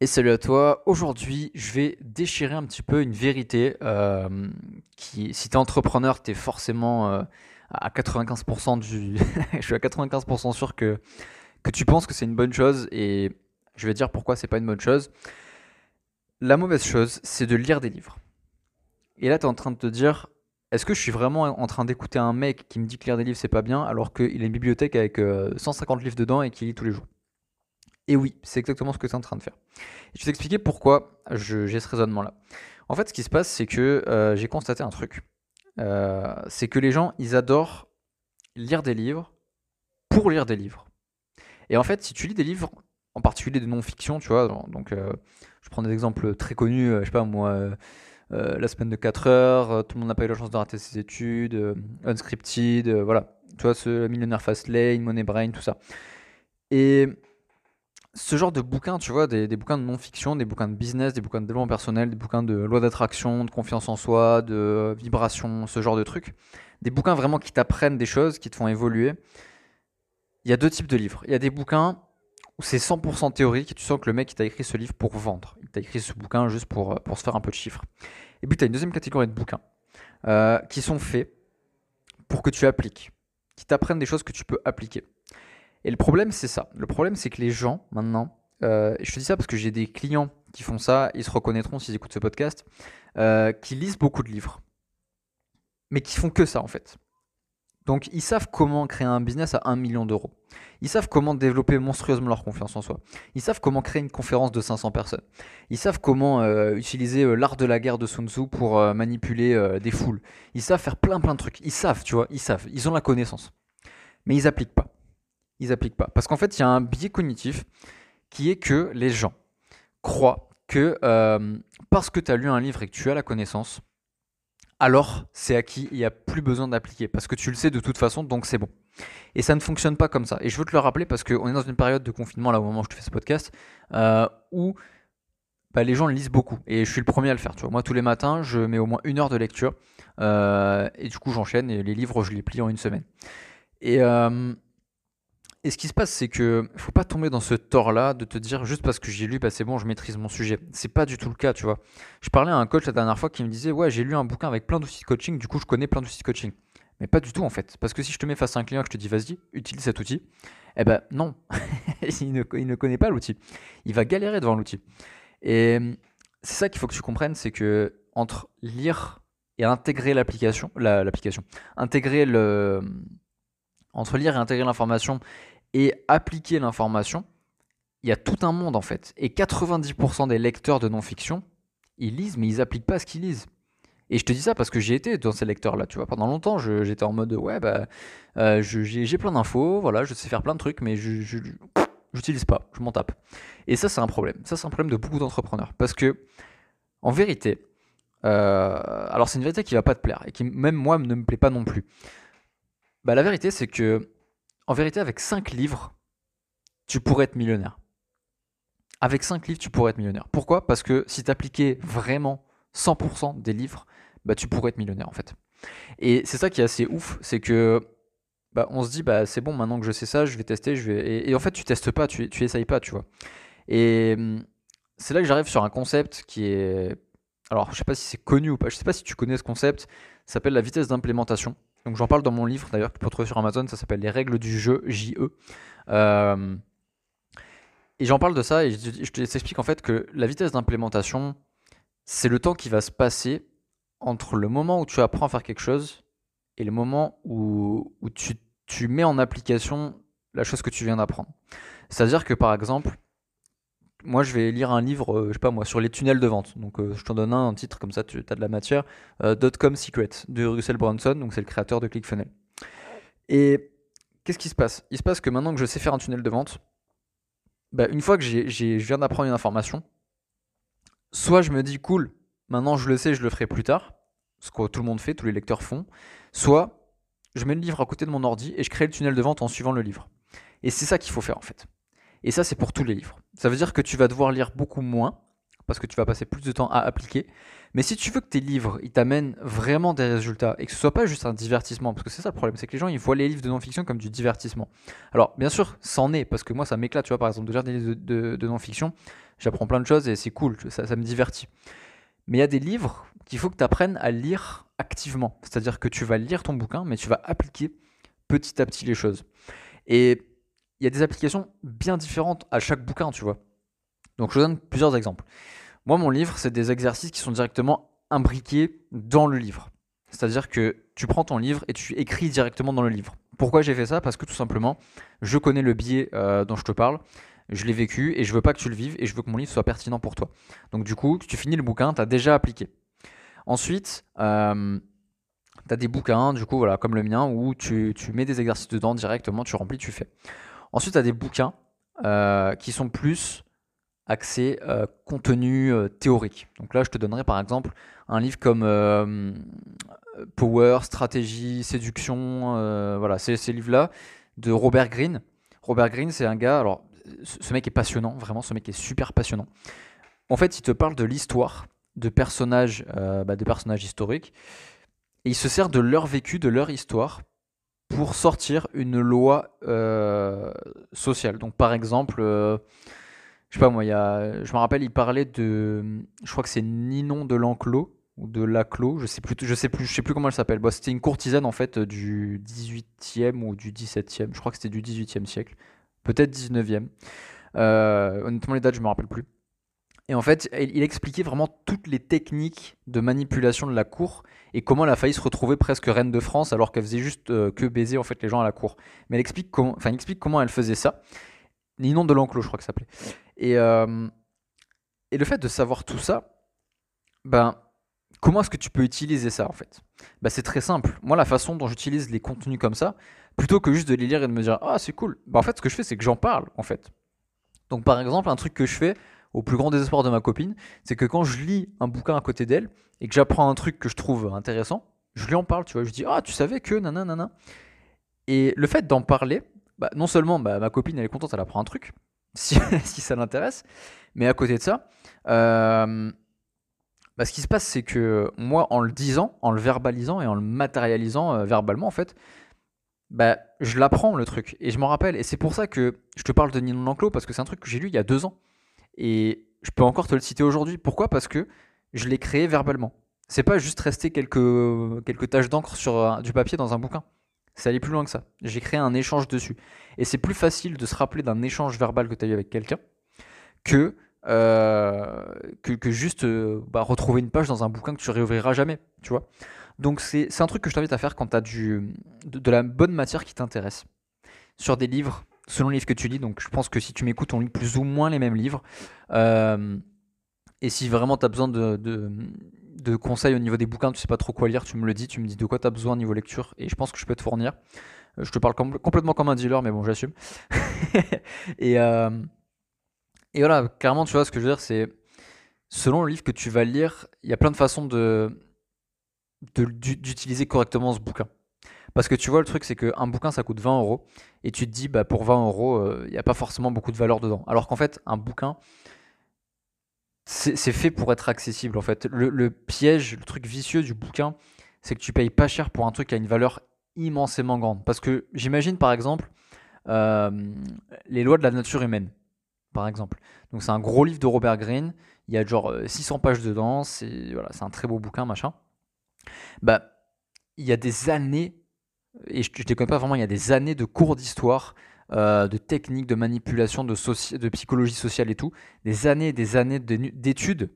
Et salut à toi. Aujourd'hui, je vais déchirer un petit peu une vérité euh, qui, si tu es entrepreneur, tu es forcément euh, à 95% du. je suis à 95% sûr que, que tu penses que c'est une bonne chose et je vais dire pourquoi c'est pas une bonne chose. La mauvaise chose, c'est de lire des livres. Et là, tu es en train de te dire est-ce que je suis vraiment en train d'écouter un mec qui me dit que lire des livres c'est pas bien alors qu'il a une bibliothèque avec 150 euh, livres dedans et qu'il lit tous les jours? Et oui, c'est exactement ce que tu es en train de faire. Je vais t'expliquer pourquoi j'ai ce raisonnement-là. En fait, ce qui se passe, c'est que euh, j'ai constaté un truc. Euh, c'est que les gens, ils adorent lire des livres pour lire des livres. Et en fait, si tu lis des livres, en particulier de non-fiction, tu vois, donc euh, je prends des exemples très connus, je sais pas moi, La semaine de 4 heures, Tout le monde n'a pas eu la chance de rater ses études, Unscripted, voilà, tu vois, ce Millionnaire Fastlane, Money Brain, tout ça. Et ce genre de bouquins, tu vois, des, bouquins de non-fiction, des bouquins de business, des bouquins de développement personnel, des bouquins de loi d'attraction, de confiance en soi, de vibration, ce genre de trucs, des bouquins vraiment qui t'apprennent des choses, qui te font évoluer. Il y a deux types de livres. Il y a des bouquins où c'est 100% théorique et tu sens que le mec t'a écrit ce livre pour vendre. Il t'a écrit ce bouquin juste pour, pour se faire un peu de chiffres. Et puis tu as une deuxième catégorie de bouquins euh, qui sont faits pour que tu appliques, qui t'apprennent des choses que tu peux appliquer. Et le problème, c'est ça. Le problème, c'est que les gens, maintenant, euh, je te dis ça parce que j'ai des clients qui font ça, ils se reconnaîtront s'ils écoutent ce podcast, euh, qui lisent beaucoup de livres, mais qui font que ça en fait. Donc ils savent comment créer un business à 1 million d'euros. Ils savent comment développer monstrueusement leur confiance en soi. Ils savent comment créer une conférence de 500 personnes. Ils savent comment euh, utiliser l'art de la guerre de Sun Tzu pour manipuler des foules. Ils savent faire plein plein de trucs. Ils savent, tu vois, ils savent. Ils ont la connaissance. Mais ils appliquent pas ils appliquent pas. Parce qu'en fait, il y a un biais cognitif qui est que les gens croient que euh, parce que tu as lu un livre et que tu as la connaissance, alors c'est acquis, il n'y a plus besoin d'appliquer. Parce que tu le sais de toute façon, donc c'est bon. Et ça ne fonctionne pas comme ça. Et je veux te le rappeler parce qu'on est dans une période de confinement, là au moment où je te fais ce podcast, euh, où bah, les gens lisent beaucoup. Et je suis le premier à le faire. Tu vois. Moi, tous les matins, je mets au moins une heure de lecture. Euh, et du coup, j'enchaîne. Et les livres, je les plie en une semaine. Et, et ce qui se passe, c'est que faut pas tomber dans ce tort-là de te dire juste parce que j'ai lu, bah c'est bon, je maîtrise mon sujet. C'est pas du tout le cas, tu vois. Je parlais à un coach la dernière fois qui me disait, ouais, j'ai lu un bouquin avec plein d'outils de coaching, du coup je connais plein d'outils de coaching. Mais pas du tout en fait. Parce que si je te mets face à un client et que je te dis, vas-y, utilise cet outil, eh ben non, il, ne, il, ne, connaît pas l'outil. Il va galérer devant l'outil. Et c'est ça qu'il faut que tu comprennes, c'est que entre lire et intégrer l'application, l'application, intégrer le entre lire et intégrer l'information et appliquer l'information, il y a tout un monde en fait. Et 90% des lecteurs de non-fiction, ils lisent, mais ils appliquent pas ce qu'ils lisent. Et je te dis ça parce que j'ai été dans ces lecteurs-là, tu vois. Pendant longtemps, j'étais en mode, ouais, bah, euh, j'ai plein d'infos, voilà, je sais faire plein de trucs, mais je n'utilise pas, je m'en tape. Et ça, c'est un problème. Ça, c'est un problème de beaucoup d'entrepreneurs. Parce que, en vérité, euh, alors c'est une vérité qui va pas te plaire et qui, même moi, ne me plaît pas non plus. Bah, la vérité, c'est que, en vérité, avec 5 livres, tu pourrais être millionnaire. Avec 5 livres, tu pourrais être millionnaire. Pourquoi? Parce que si tu appliquais vraiment 100% des livres, bah, tu pourrais être millionnaire en fait. Et c'est ça qui est assez ouf, c'est que bah, on se dit bah c'est bon maintenant que je sais ça, je vais tester, je vais et, en fait tu testes pas, tu tu essayes pas, tu vois. Et c'est là que j'arrive sur un concept qui est alors je sais pas si c'est connu ou pas, je sais pas si tu connais ce concept, ça s'appelle la vitesse d'implémentation. Donc j'en parle dans mon livre d'ailleurs que tu peux trouver sur Amazon, ça s'appelle Les règles du jeu JE. Euh, et j'en parle de ça et je, te t'explique en fait que la vitesse d'implémentation, c'est le temps qui va se passer entre le moment où tu apprends à faire quelque chose et le moment où, tu mets en application la chose que tu viens d'apprendre. C'est-à-dire que par exemple, moi, je vais lire un livre, euh, je sais pas moi, sur les tunnels de vente. Donc, euh, je t'en donne un, un titre comme ça, tu as de la matière. Euh, .com Secret de Russell Brunson, donc c'est le créateur de ClickFunnels. Et qu'est-ce qui se passe? Il se passe que maintenant que je sais faire un tunnel de vente, bah, une fois que je viens d'apprendre une information, soit je me dis cool, maintenant je le sais, je le ferai plus tard, ce que tout le monde fait, tous les lecteurs font, soit je mets le livre à côté de mon ordi et je crée le tunnel de vente en suivant le livre. Et c'est ça qu'il faut faire en fait. Et ça, c'est pour tous les livres. Ça veut dire que tu vas devoir lire beaucoup moins parce que tu vas passer plus de temps à appliquer. Mais si tu veux que tes livres, ils t'amènent vraiment des résultats et que ce soit pas juste un divertissement, parce que c'est ça le problème, c'est que les gens, ils voient les livres de non-fiction comme du divertissement. Alors, bien sûr, c'en est, parce que moi, ça m'éclate, tu vois, par exemple, de lire des livres de, non-fiction, j'apprends plein de choses et c'est cool, ça, ça me divertit. Mais il y a des livres qu'il faut que tu apprennes à lire activement. C'est-à-dire que tu vas lire ton bouquin, mais tu vas appliquer petit à petit les choses. Et il y a des applications bien différentes à chaque bouquin, tu vois. Donc je vous donne plusieurs exemples. Moi, mon livre, c'est des exercices qui sont directement imbriqués dans le livre. C'est-à-dire que tu prends ton livre et tu écris directement dans le livre. Pourquoi j'ai fait ça? Parce que tout simplement, je connais le biais euh, dont je te parle, je l'ai vécu et je veux pas que tu le vives et je veux que mon livre soit pertinent pour toi. Donc du coup, tu finis le bouquin, tu as déjà appliqué. Ensuite, euh, tu as des bouquins, du coup, voilà, comme le mien, où tu, mets des exercices dedans directement, tu remplis, tu fais. Ensuite, tu as des bouquins euh, qui sont plus axés euh, contenu euh, théorique. Donc là, je te donnerai par exemple un livre comme Power, Stratégie, Séduction, voilà, c'est ces livres-là de Robert Greene. Robert Greene, c'est un gars, alors ce mec est passionnant, vraiment, ce mec est super passionnant. En fait, il te parle de l'histoire de personnages, bah, de personnages historiques et il se sert de leur vécu, de leur histoire, pour sortir une loi euh, sociale. Donc par exemple, euh, je sais pas moi, y a, je me rappelle, il parlait de, je crois que c'est Ninon de l'Enclos ou de Laclos, je sais plus, je sais plus, je sais plus comment elle s'appelle. Bon, c'était une courtisane en fait du 18e ou du 17e, je crois que c'était du 18e siècle, peut-être 19e. Euh, honnêtement les dates, je me rappelle plus. Et en fait, il expliquait vraiment toutes les techniques de manipulation de la cour et comment elle a failli se retrouver presque reine de France alors qu'elle faisait juste euh, que baiser en fait les gens à la cour. Mais elle explique comment, enfin, explique comment elle faisait ça. Ninon de l'enclos, je crois que ça s'appelait. Et, euh, et le fait de savoir tout ça, ben, comment est-ce que tu peux utiliser ça en fait? Ben, C'est très simple. Moi, la façon dont j'utilise les contenus comme ça, plutôt que juste de les lire et de me dire ah c'est cool, ben, en fait, ce que je fais, c'est que j'en parle en fait. Donc, par exemple, un truc que je fais, au plus grand désespoir de ma copine, c'est que quand je lis un bouquin à côté d'elle et que j'apprends un truc que je trouve intéressant, je lui en parle, tu vois, je dis ah tu savais que nanana. Et le fait d'en parler, bah, non seulement bah, ma copine elle est contente, elle apprend un truc, si, ça l'intéresse, mais à côté de ça, euh, bah, ce qui se passe c'est que moi en le disant, en le verbalisant et en le matérialisant euh, verbalement en fait, je l'apprends le truc et je m'en rappelle. Et c'est pour ça que je te parle de Ninon Lanclos parce que c'est un truc que j'ai lu il y a deux ans. Et je peux encore te le citer aujourd'hui. Pourquoi? Parce que je l'ai créé verbalement. C'est pas juste rester quelques, quelques taches d'encre sur du papier dans un bouquin. C'est aller plus loin que ça. J'ai créé un échange dessus. Et c'est plus facile de se rappeler d'un échange verbal que tu as eu avec quelqu'un que, euh, que, juste euh, bah, retrouver une page dans un bouquin que tu réouvriras jamais. Tu vois? Donc c'est un truc que je t'invite à faire quand tu as du, de la bonne matière qui t'intéresse. Sur des livres, selon le livre que tu lis. Donc je pense que si tu m'écoutes, on lit plus ou moins les mêmes livres. Euh, et si vraiment tu as besoin de, de, conseils au niveau des bouquins, tu sais pas trop quoi lire, tu me le dis, tu me dis de quoi tu as besoin au niveau lecture. Et je pense que je peux te fournir. Euh, je te parle complètement comme un dealer, mais bon, j'assume. et, euh, et voilà, clairement, tu vois, ce que je veux dire, c'est selon le livre que tu vas lire, il y a plein de façons de d'utiliser correctement ce bouquin. Parce que tu vois, le truc, c'est qu'un bouquin, ça coûte 20 euros. Et tu te dis, bah, pour 20 euros, euh, il n'y a pas forcément beaucoup de valeur dedans. Alors qu'en fait, un bouquin, c'est fait pour être accessible. En fait, le, piège, le truc vicieux du bouquin, c'est que tu payes pas cher pour un truc qui a une valeur immensément grande. Parce que j'imagine, par exemple, euh, les lois de la nature humaine, par exemple. Donc, c'est un gros livre de Robert Greene. Il y a genre 600 euh, pages dedans. C'est voilà, un très beau bouquin, machin. Bah, il y a des années et je ne déconne pas vraiment, il y a des années de cours d'histoire, euh, de techniques, de manipulation, de, de, psychologie sociale et tout, des années et des années d'études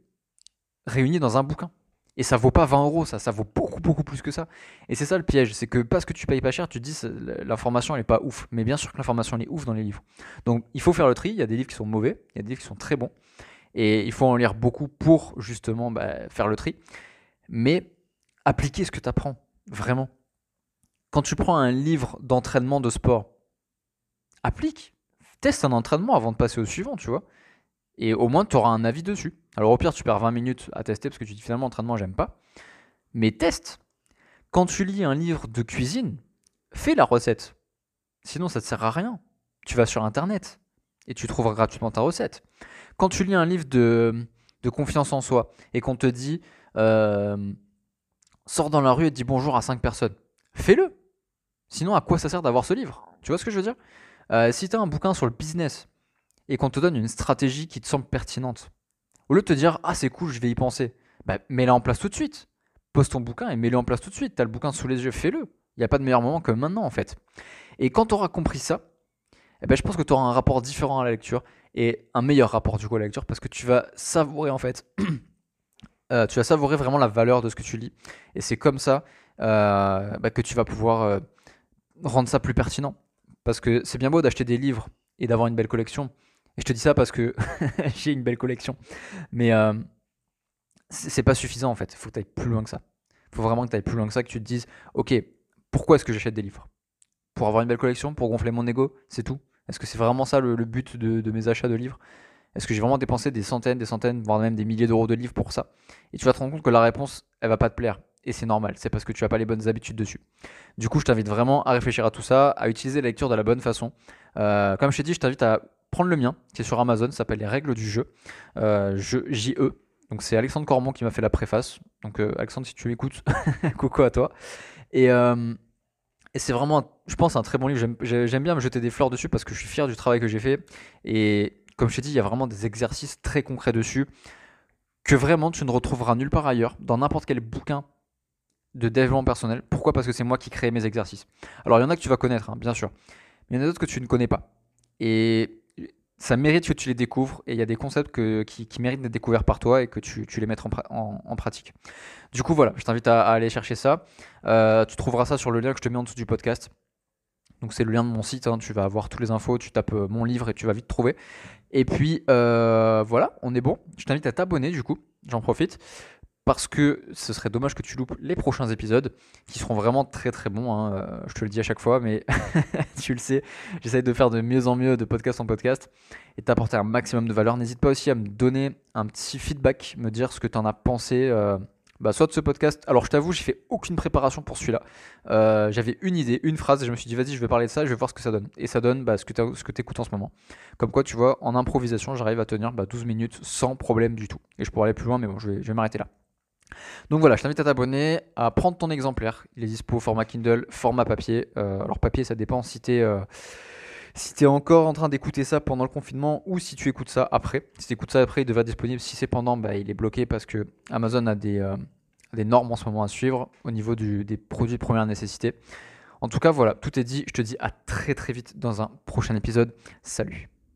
réunies dans un bouquin. Et ça vaut pas 20 euros, ça, ça vaut beaucoup, beaucoup plus que ça. Et c'est ça le piège, c'est que parce que tu payes pas cher, tu te dis l'information elle est pas ouf. Mais bien sûr que l'information elle est ouf dans les livres. Donc il faut faire le tri, il y a des livres qui sont mauvais, il y a des livres qui sont très bons. Et il faut en lire beaucoup pour justement bah, faire le tri. Mais appliquer ce que tu apprends, vraiment quand tu prends un livre d'entraînement de sport, applique, teste un entraînement avant de passer au suivant, tu vois. Et au moins, tu auras un avis dessus. Alors au pire, tu perds 20 minutes à tester parce que tu dis finalement entraînement, j'aime pas. Mais teste. Quand tu lis un livre de cuisine, fais la recette. Sinon, ça ne te sert à rien. Tu vas sur Internet et tu trouveras gratuitement ta recette. Quand tu lis un livre de, confiance en soi, et qu'on te dit, euh, sors dans la rue et dis bonjour à 5 personnes, fais-le. Sinon, à quoi ça sert d'avoir ce livre? Tu vois ce que je veux dire? Euh, Si tu as un bouquin sur le business et qu'on te donne une stratégie qui te semble pertinente, au lieu de te dire, ah c'est cool, je vais y penser, bah, mets-la en place tout de suite. Pose ton bouquin et mets-le en place tout de suite. Tu as le bouquin sous les yeux, fais-le. Il n'y a pas de meilleur moment que maintenant en fait. Et quand tu auras compris ça, eh ben, je pense que tu auras un rapport différent à la lecture et un meilleur rapport du coup à la lecture parce que tu vas savourer en fait, euh, tu vas savourer vraiment la valeur de ce que tu lis et c'est comme ça euh, bah, que tu vas pouvoir rendre ça plus pertinent. Parce que c'est bien beau d'acheter des livres et d'avoir une belle collection. Et je te dis ça parce que j'ai une belle collection. Mais c'est pas suffisant en fait. Il faut que tu ailles plus loin que ça. Il faut vraiment que tu ailles plus loin que ça, que tu te dises, ok, pourquoi est-ce que j'achète des livres? Pour avoir une belle collection, pour gonfler mon ego, c'est tout. Est-ce que c'est vraiment ça le, but de, mes achats de livres? Est-ce que j'ai vraiment dépensé des centaines, des centaines, voire même des milliers d'euros de livres pour ça? Et tu vas te rendre compte que la réponse, elle va pas te plaire. Et c'est normal, c'est parce que tu n'as pas les bonnes habitudes dessus. Du coup, je t'invite vraiment à réfléchir à tout ça, à utiliser la lecture de la bonne façon. Euh, comme je t'ai dit, je t'invite à prendre le mien, qui est sur Amazon, ça s'appelle Les règles du jeu, euh, jeu JE. Donc c'est Alexandre Cormont qui m'a fait la préface. Donc euh, Alexandre, si tu m'écoutes, coucou à toi. Et, et c'est vraiment, je pense, un très bon livre. J'aime bien me jeter des fleurs dessus parce que je suis fier du travail que j'ai fait. Et comme je t'ai dit, il y a vraiment des exercices très concrets dessus que vraiment tu ne retrouveras nulle part ailleurs, dans n'importe quel bouquin de développement personnel. Pourquoi? Parce que c'est moi qui crée mes exercices. Alors il y en a que tu vas connaître, hein, bien sûr. Mais il y en a d'autres que tu ne connais pas. Et ça mérite que tu les découvres et il y a des concepts qui, méritent d'être découverts par toi et que tu, les mettes en, pratique. Du coup, voilà, je t'invite à, aller chercher ça. Euh, tu trouveras ça sur le lien que je te mets en dessous du podcast. Donc, c'est le lien de mon site. Hein. tu vas avoir toutes les infos. Tu tapes euh, mon livre et tu vas vite trouver. Et puis, euh, voilà, on est bon. Je t'invite à t'abonner, du coup. J'en profite parce que ce serait dommage que tu loupes les prochains épisodes qui seront vraiment très très bons. Hein. Euh, je te le dis à chaque fois, mais tu le sais, j'essaie de faire de mieux en mieux de podcast en podcast et t'apporter un maximum de valeur. N'hésite pas aussi à me donner un petit feedback, me dire ce que tu en as pensé. Euh, bah, soit de ce podcast. Alors je t'avoue, j'ai fait aucune préparation pour celui-là. Euh, j'avais une idée, une phrase, et je me suis dit vas-y, je vais parler de ça, je vais voir ce que ça donne. Et ça donne bah, ce que tu écoutes en ce moment. Comme quoi, tu vois, en improvisation, j'arrive à tenir 12 bah, minutes sans problème du tout. Et je pourrais aller plus loin, mais bon, je vais m'arrêter là. Donc voilà, je t'invite à t'abonner, à prendre ton exemplaire. Il est dispo format Kindle, format papier. Euh, alors papier, ça dépend si tu es, euh, es, encore en train d'écouter ça pendant le confinement ou si tu écoutes ça après. Si tu écoutes ça après, il devrait être disponible. Si c'est pendant, bah, il est bloqué parce que Amazon a des, euh, des normes en ce moment à suivre au niveau des produits de première nécessité. En tout cas, voilà, tout est dit. Je te dis à très très vite dans un prochain épisode. Salut